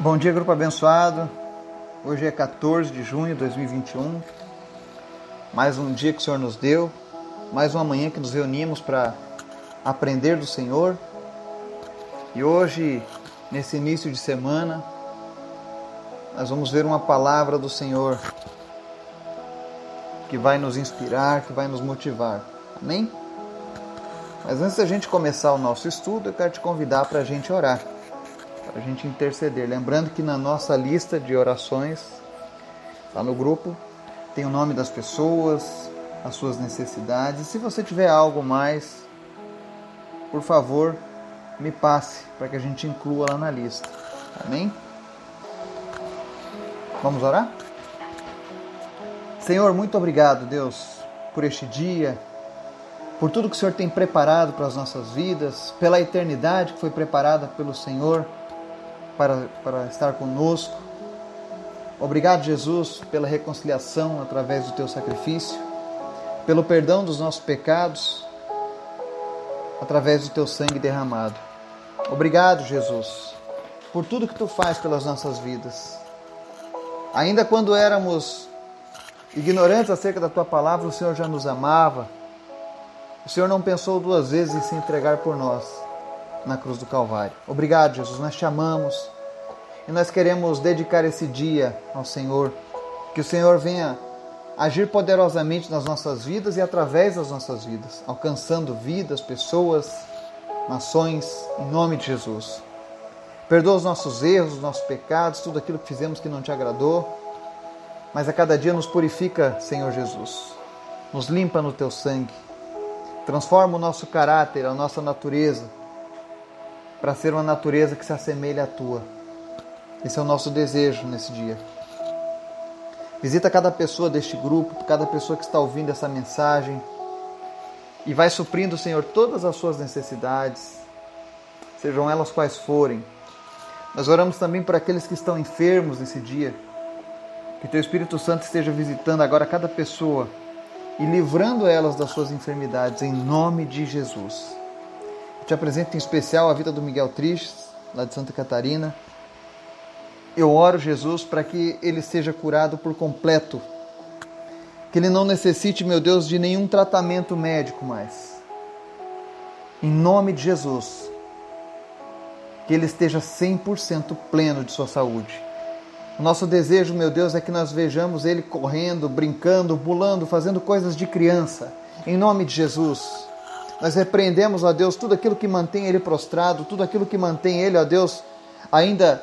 Bom dia, grupo abençoado. Hoje é 14 de junho de 2021. Mais um dia que o Senhor nos deu, mais uma manhã que nos reunimos para aprender do Senhor. E hoje, nesse início de semana, nós vamos ver uma palavra do Senhor que vai nos inspirar, que vai nos motivar. Amém? Mas antes da gente começar o nosso estudo, eu quero te convidar para a gente orar a gente interceder. Lembrando que na nossa lista de orações, lá no grupo, tem o nome das pessoas, as suas necessidades. Se você tiver algo mais, por favor, me passe para que a gente inclua lá na lista. Amém? Vamos orar? Senhor, muito obrigado, Deus, por este dia, por tudo que o Senhor tem preparado para as nossas vidas, pela eternidade que foi preparada pelo Senhor para, para estar conosco. Obrigado, Jesus, pela reconciliação através do teu sacrifício, pelo perdão dos nossos pecados através do teu sangue derramado. Obrigado, Jesus, por tudo que tu faz pelas nossas vidas. Ainda quando éramos ignorantes acerca da tua palavra, o Senhor já nos amava. O Senhor não pensou duas vezes em se entregar por nós na cruz do Calvário. Obrigado, Jesus. Nós te amamos e nós queremos dedicar esse dia ao Senhor. Que o Senhor venha agir poderosamente nas nossas vidas e através das nossas vidas, alcançando vidas, pessoas, nações, em nome de Jesus. Perdoa os nossos erros, os nossos pecados, tudo aquilo que fizemos que não te agradou, mas a cada dia nos purifica, Senhor Jesus. Nos limpa no teu sangue. Transforma o nosso caráter, a nossa natureza para ser uma natureza que se assemelha à tua. Esse é o nosso desejo nesse dia. Visita cada pessoa deste grupo, cada pessoa que está ouvindo essa mensagem e vai suprindo, Senhor, todas as suas necessidades, sejam elas quais forem. Nós oramos também por aqueles que estão enfermos nesse dia. Que Teu Espírito Santo esteja visitando agora cada pessoa e livrando elas das suas enfermidades, em nome de Jesus. Te apresento em especial a vida do Miguel Tristes, lá de Santa Catarina. Eu oro, Jesus, para que ele seja curado por completo. Que ele não necessite, meu Deus, de nenhum tratamento médico mais. Em nome de Jesus. Que ele esteja 100% pleno de sua saúde. O nosso desejo, meu Deus, é que nós vejamos ele correndo, brincando, pulando, fazendo coisas de criança. Em nome de Jesus. Nós repreendemos, ó Deus, tudo aquilo que mantém ele prostrado, tudo aquilo que mantém ele, ó Deus, ainda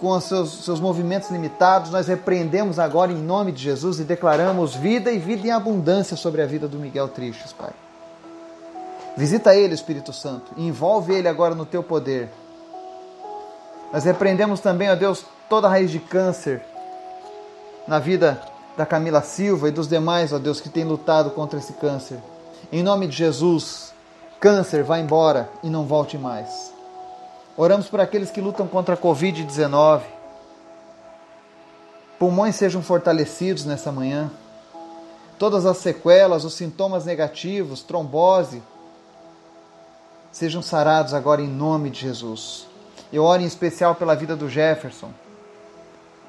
com os seus, seus movimentos limitados. Nós repreendemos agora em nome de Jesus e declaramos vida e vida em abundância sobre a vida do Miguel Tristes, Pai. Visita ele, Espírito Santo, e envolve ele agora no teu poder. Nós repreendemos também, ó Deus, toda a raiz de câncer na vida da Camila Silva e dos demais, ó Deus, que têm lutado contra esse câncer. Em nome de Jesus, câncer, vá embora e não volte mais. Oramos por aqueles que lutam contra a Covid-19. Pulmões sejam fortalecidos nessa manhã. Todas as sequelas, os sintomas negativos, trombose, sejam sarados agora em nome de Jesus. Eu oro em especial pela vida do Jefferson,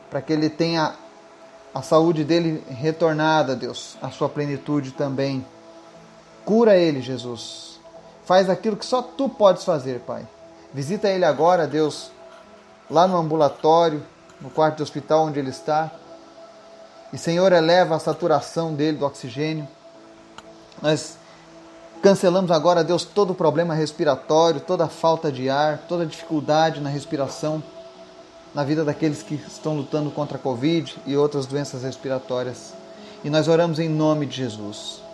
para que ele tenha a saúde dele retornada, Deus, a sua plenitude também. Cura ele, Jesus. Faz aquilo que só tu podes fazer, Pai. Visita ele agora, Deus, lá no ambulatório, no quarto do hospital onde ele está. E, Senhor, eleva a saturação dele do oxigênio. Nós cancelamos agora, Deus, todo o problema respiratório, toda a falta de ar, toda a dificuldade na respiração na vida daqueles que estão lutando contra a Covid e outras doenças respiratórias. E nós oramos em nome de Jesus.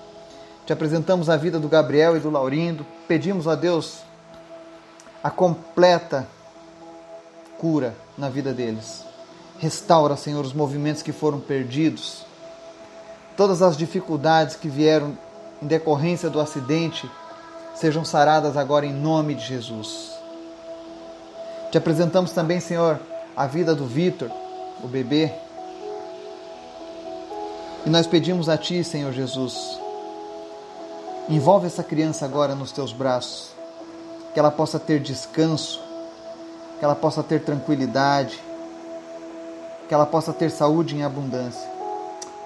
Te apresentamos a vida do Gabriel e do Laurindo. Pedimos a Deus a completa cura na vida deles. Restaura, Senhor, os movimentos que foram perdidos. Todas as dificuldades que vieram em decorrência do acidente sejam saradas agora em nome de Jesus. Te apresentamos também, Senhor, a vida do Vitor, o bebê. E nós pedimos a Ti, Senhor Jesus, Envolve essa criança agora nos teus braços, que ela possa ter descanso, que ela possa ter tranquilidade, que ela possa ter saúde em abundância.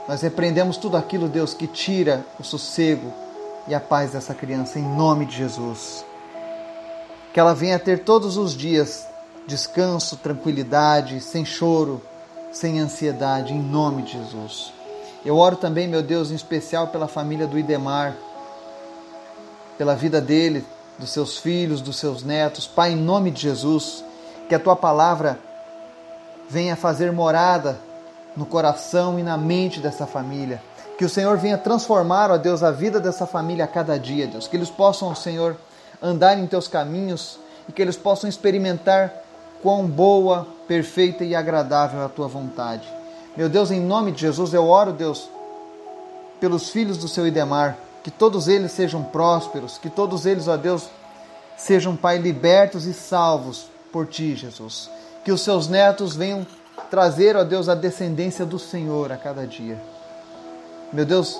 Nós repreendemos tudo aquilo, Deus, que tira o sossego e a paz dessa criança, em nome de Jesus. Que ela venha ter todos os dias descanso, tranquilidade, sem choro, sem ansiedade, em nome de Jesus. Eu oro também, meu Deus, em especial pela família do Idemar, pela vida dele, dos seus filhos, dos seus netos. Pai, em nome de Jesus, que a tua palavra venha fazer morada no coração e na mente dessa família. Que o Senhor venha transformar, ó Deus, a vida dessa família a cada dia, Deus. Que eles possam, Senhor, andar em teus caminhos e que eles possam experimentar quão boa, perfeita e agradável é a tua vontade. Meu Deus, em nome de Jesus, eu oro, Deus, pelos filhos do seu Idemar, que todos eles sejam prósperos, que todos eles, ó Deus, sejam, Pai, libertos e salvos por ti, Jesus. Que os seus netos venham trazer, ó Deus, a descendência do Senhor a cada dia. Meu Deus,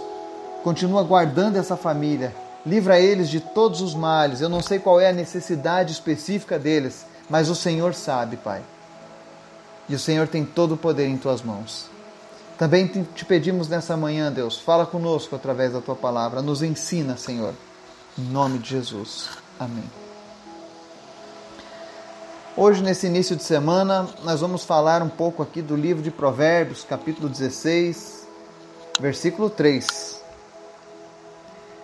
continua guardando essa família, livra eles de todos os males. Eu não sei qual é a necessidade específica deles, mas o Senhor sabe, Pai. E o Senhor tem todo o poder em tuas mãos. Também te pedimos nessa manhã, Deus, fala conosco através da tua palavra, nos ensina, Senhor. Em nome de Jesus. Amém. Hoje, nesse início de semana, nós vamos falar um pouco aqui do livro de Provérbios, capítulo 16, versículo 3,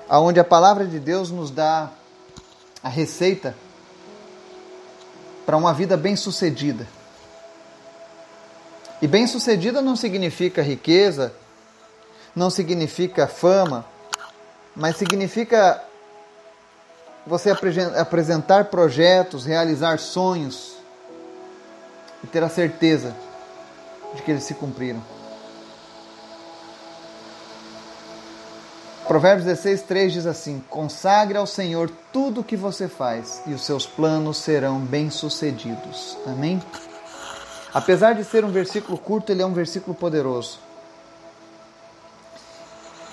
aonde a palavra de Deus nos dá a receita para uma vida bem-sucedida. E bem-sucedida não significa riqueza, não significa fama, mas significa você apresentar projetos, realizar sonhos e ter a certeza de que eles se cumpriram. Provérbios 16, 3 diz assim: Consagre ao Senhor tudo o que você faz, e os seus planos serão bem-sucedidos. Amém? Apesar de ser um versículo curto, ele é um versículo poderoso.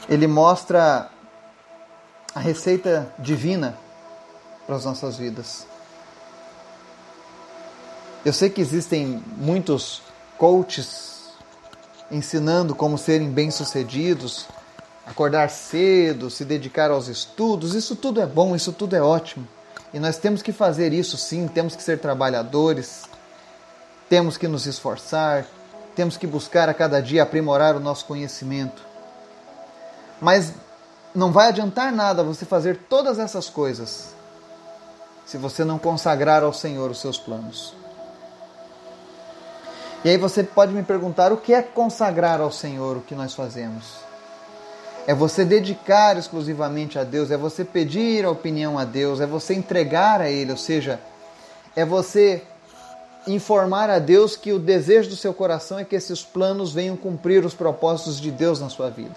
Ele mostra a receita divina para as nossas vidas. Eu sei que existem muitos coaches ensinando como serem bem-sucedidos, acordar cedo, se dedicar aos estudos. Isso tudo é bom, isso tudo é ótimo. E nós temos que fazer isso sim, temos que ser trabalhadores, temos que nos esforçar, temos que buscar a cada dia aprimorar o nosso conhecimento. Mas não vai adiantar nada você fazer todas essas coisas se você não consagrar ao Senhor os seus planos. E aí você pode me perguntar o que é consagrar ao Senhor o que nós fazemos? É você dedicar exclusivamente a Deus, é você pedir a opinião a Deus, é você entregar a Ele, ou seja, é você informar a Deus que o desejo do seu coração é que esses planos venham cumprir os propósitos de Deus na sua vida.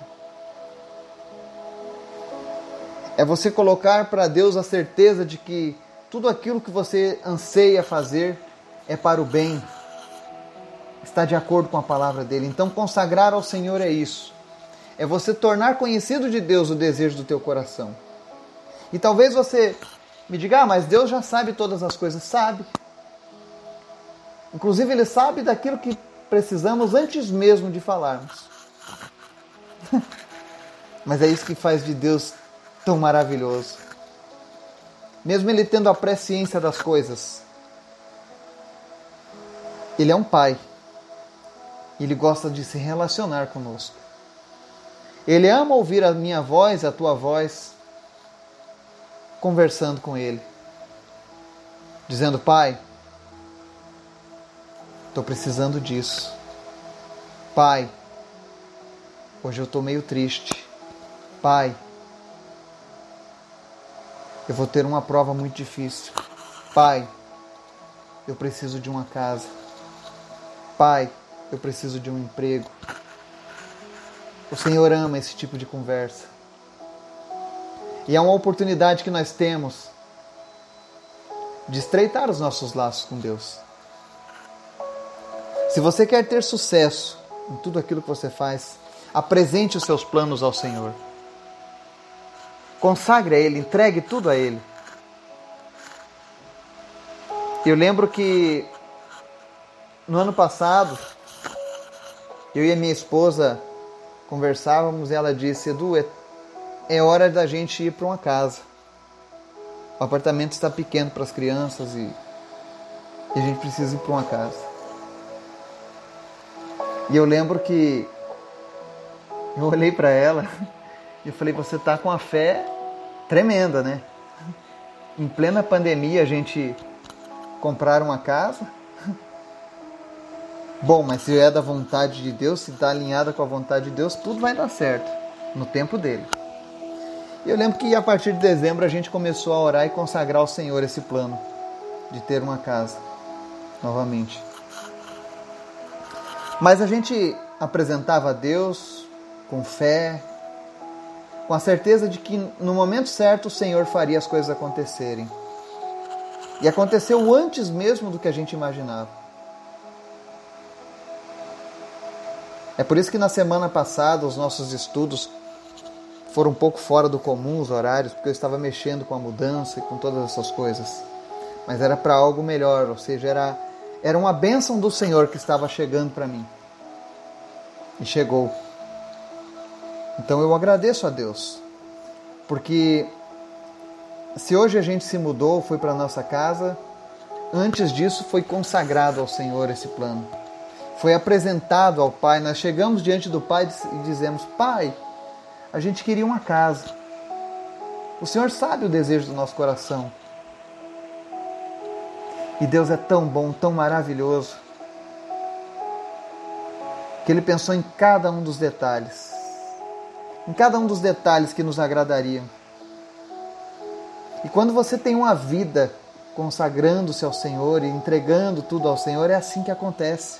É você colocar para Deus a certeza de que tudo aquilo que você anseia fazer é para o bem, está de acordo com a palavra dele. Então, consagrar ao Senhor é isso. É você tornar conhecido de Deus o desejo do teu coração. E talvez você me diga, ah, mas Deus já sabe todas as coisas. Sabe. Inclusive, Ele sabe daquilo que precisamos antes mesmo de falarmos. mas é isso que faz de Deus tão maravilhoso mesmo ele tendo a presciência das coisas. Ele é um pai. Ele gosta de se relacionar conosco. Ele ama ouvir a minha voz, a tua voz, conversando com ele, dizendo: Pai, estou precisando disso. Pai, hoje eu estou meio triste. Pai, eu vou ter uma prova muito difícil. Pai, eu preciso de uma casa. Pai, eu preciso de um emprego. O Senhor ama esse tipo de conversa. E é uma oportunidade que nós temos de estreitar os nossos laços com Deus. Se você quer ter sucesso em tudo aquilo que você faz, apresente os seus planos ao Senhor. Consagre a Ele, entregue tudo a Ele. Eu lembro que no ano passado Eu e a minha esposa conversávamos e ela disse: Edu, é, é hora da gente ir para uma casa. O apartamento está pequeno para as crianças e, e a gente precisa ir para uma casa. E eu lembro que eu olhei para ela e falei: Você está com a fé tremenda, né? Em plena pandemia a gente comprar uma casa Bom, mas se é da vontade de Deus, se está alinhada com a vontade de Deus, tudo vai dar certo no tempo dele. Eu lembro que a partir de dezembro a gente começou a orar e consagrar ao Senhor esse plano de ter uma casa novamente. Mas a gente apresentava a Deus com fé, com a certeza de que no momento certo o Senhor faria as coisas acontecerem. E aconteceu antes mesmo do que a gente imaginava. É por isso que na semana passada os nossos estudos foram um pouco fora do comum, os horários, porque eu estava mexendo com a mudança e com todas essas coisas. Mas era para algo melhor, ou seja, era, era uma bênção do Senhor que estava chegando para mim. E chegou. Então eu agradeço a Deus, porque se hoje a gente se mudou, foi para nossa casa, antes disso foi consagrado ao Senhor esse plano foi apresentado ao Pai. Nós chegamos diante do Pai e dizemos: Pai, a gente queria uma casa. O Senhor sabe o desejo do nosso coração. E Deus é tão bom, tão maravilhoso, que Ele pensou em cada um dos detalhes, em cada um dos detalhes que nos agradariam. E quando você tem uma vida consagrando-se ao Senhor e entregando tudo ao Senhor, é assim que acontece.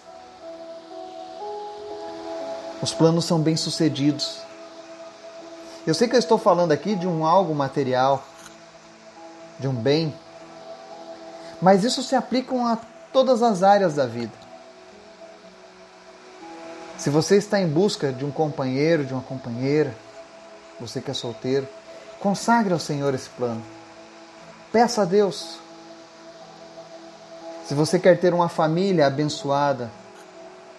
Os planos são bem-sucedidos. Eu sei que eu estou falando aqui de um algo material, de um bem, mas isso se aplica a todas as áreas da vida. Se você está em busca de um companheiro, de uma companheira, você que é solteiro, consagre ao Senhor esse plano. Peça a Deus. Se você quer ter uma família abençoada,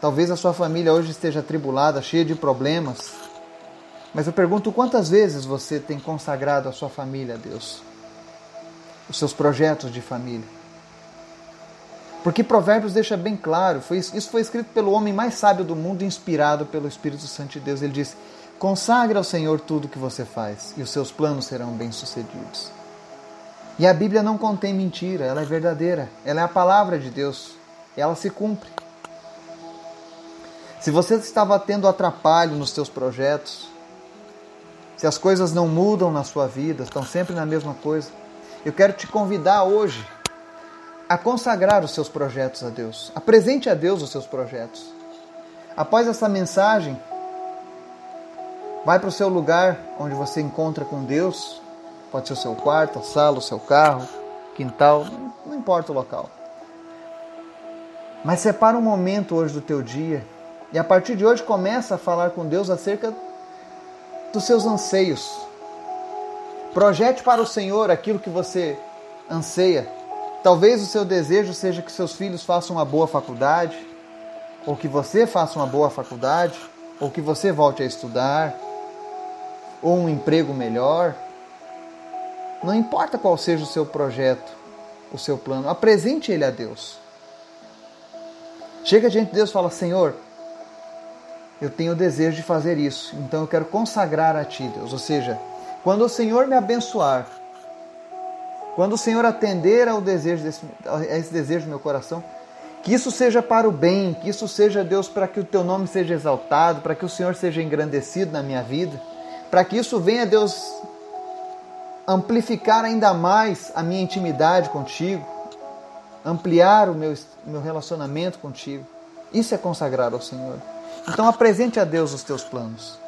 Talvez a sua família hoje esteja atribulada, cheia de problemas. Mas eu pergunto quantas vezes você tem consagrado a sua família a Deus? Os seus projetos de família. Porque Provérbios deixa bem claro, foi, isso foi escrito pelo homem mais sábio do mundo, inspirado pelo Espírito Santo de Deus. Ele diz: Consagre ao Senhor tudo o que você faz, e os seus planos serão bem-sucedidos. E a Bíblia não contém mentira, ela é verdadeira, ela é a palavra de Deus, ela se cumpre. Se você estava tendo atrapalho nos seus projetos, se as coisas não mudam na sua vida, estão sempre na mesma coisa, eu quero te convidar hoje a consagrar os seus projetos a Deus. Apresente a Deus os seus projetos. Após essa mensagem, vai para o seu lugar onde você encontra com Deus. Pode ser o seu quarto, a sala, o seu carro, quintal, não importa o local. Mas separa um momento hoje do teu dia e a partir de hoje começa a falar com Deus acerca dos seus anseios. Projete para o Senhor aquilo que você anseia. Talvez o seu desejo seja que seus filhos façam uma boa faculdade, ou que você faça uma boa faculdade, ou que você volte a estudar, ou um emprego melhor. Não importa qual seja o seu projeto, o seu plano, apresente ele a Deus. Chega diante de Deus e fala: Senhor, eu tenho o desejo de fazer isso, então eu quero consagrar a Ti, Deus. Ou seja, quando o Senhor me abençoar, quando o Senhor atender ao desejo desse, a esse desejo do meu coração, que isso seja para o bem, que isso seja, Deus, para que o Teu nome seja exaltado, para que o Senhor seja engrandecido na minha vida, para que isso venha, Deus, amplificar ainda mais a minha intimidade contigo, ampliar o meu, meu relacionamento contigo. Isso é consagrar ao Senhor. Então apresente a Deus os teus planos.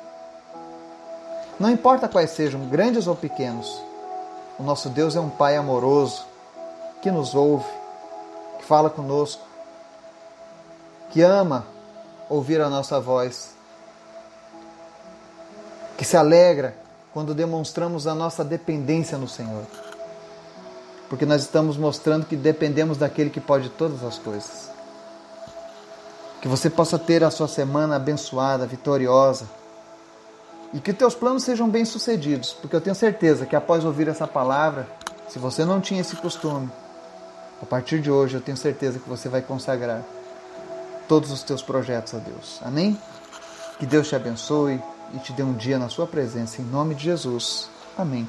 Não importa quais sejam, grandes ou pequenos, o nosso Deus é um Pai amoroso, que nos ouve, que fala conosco, que ama ouvir a nossa voz, que se alegra quando demonstramos a nossa dependência no Senhor. Porque nós estamos mostrando que dependemos daquele que pode todas as coisas. Que você possa ter a sua semana abençoada, vitoriosa. E que teus planos sejam bem-sucedidos, porque eu tenho certeza que após ouvir essa palavra, se você não tinha esse costume, a partir de hoje eu tenho certeza que você vai consagrar todos os teus projetos a Deus. Amém? Que Deus te abençoe e te dê um dia na sua presença, em nome de Jesus. Amém.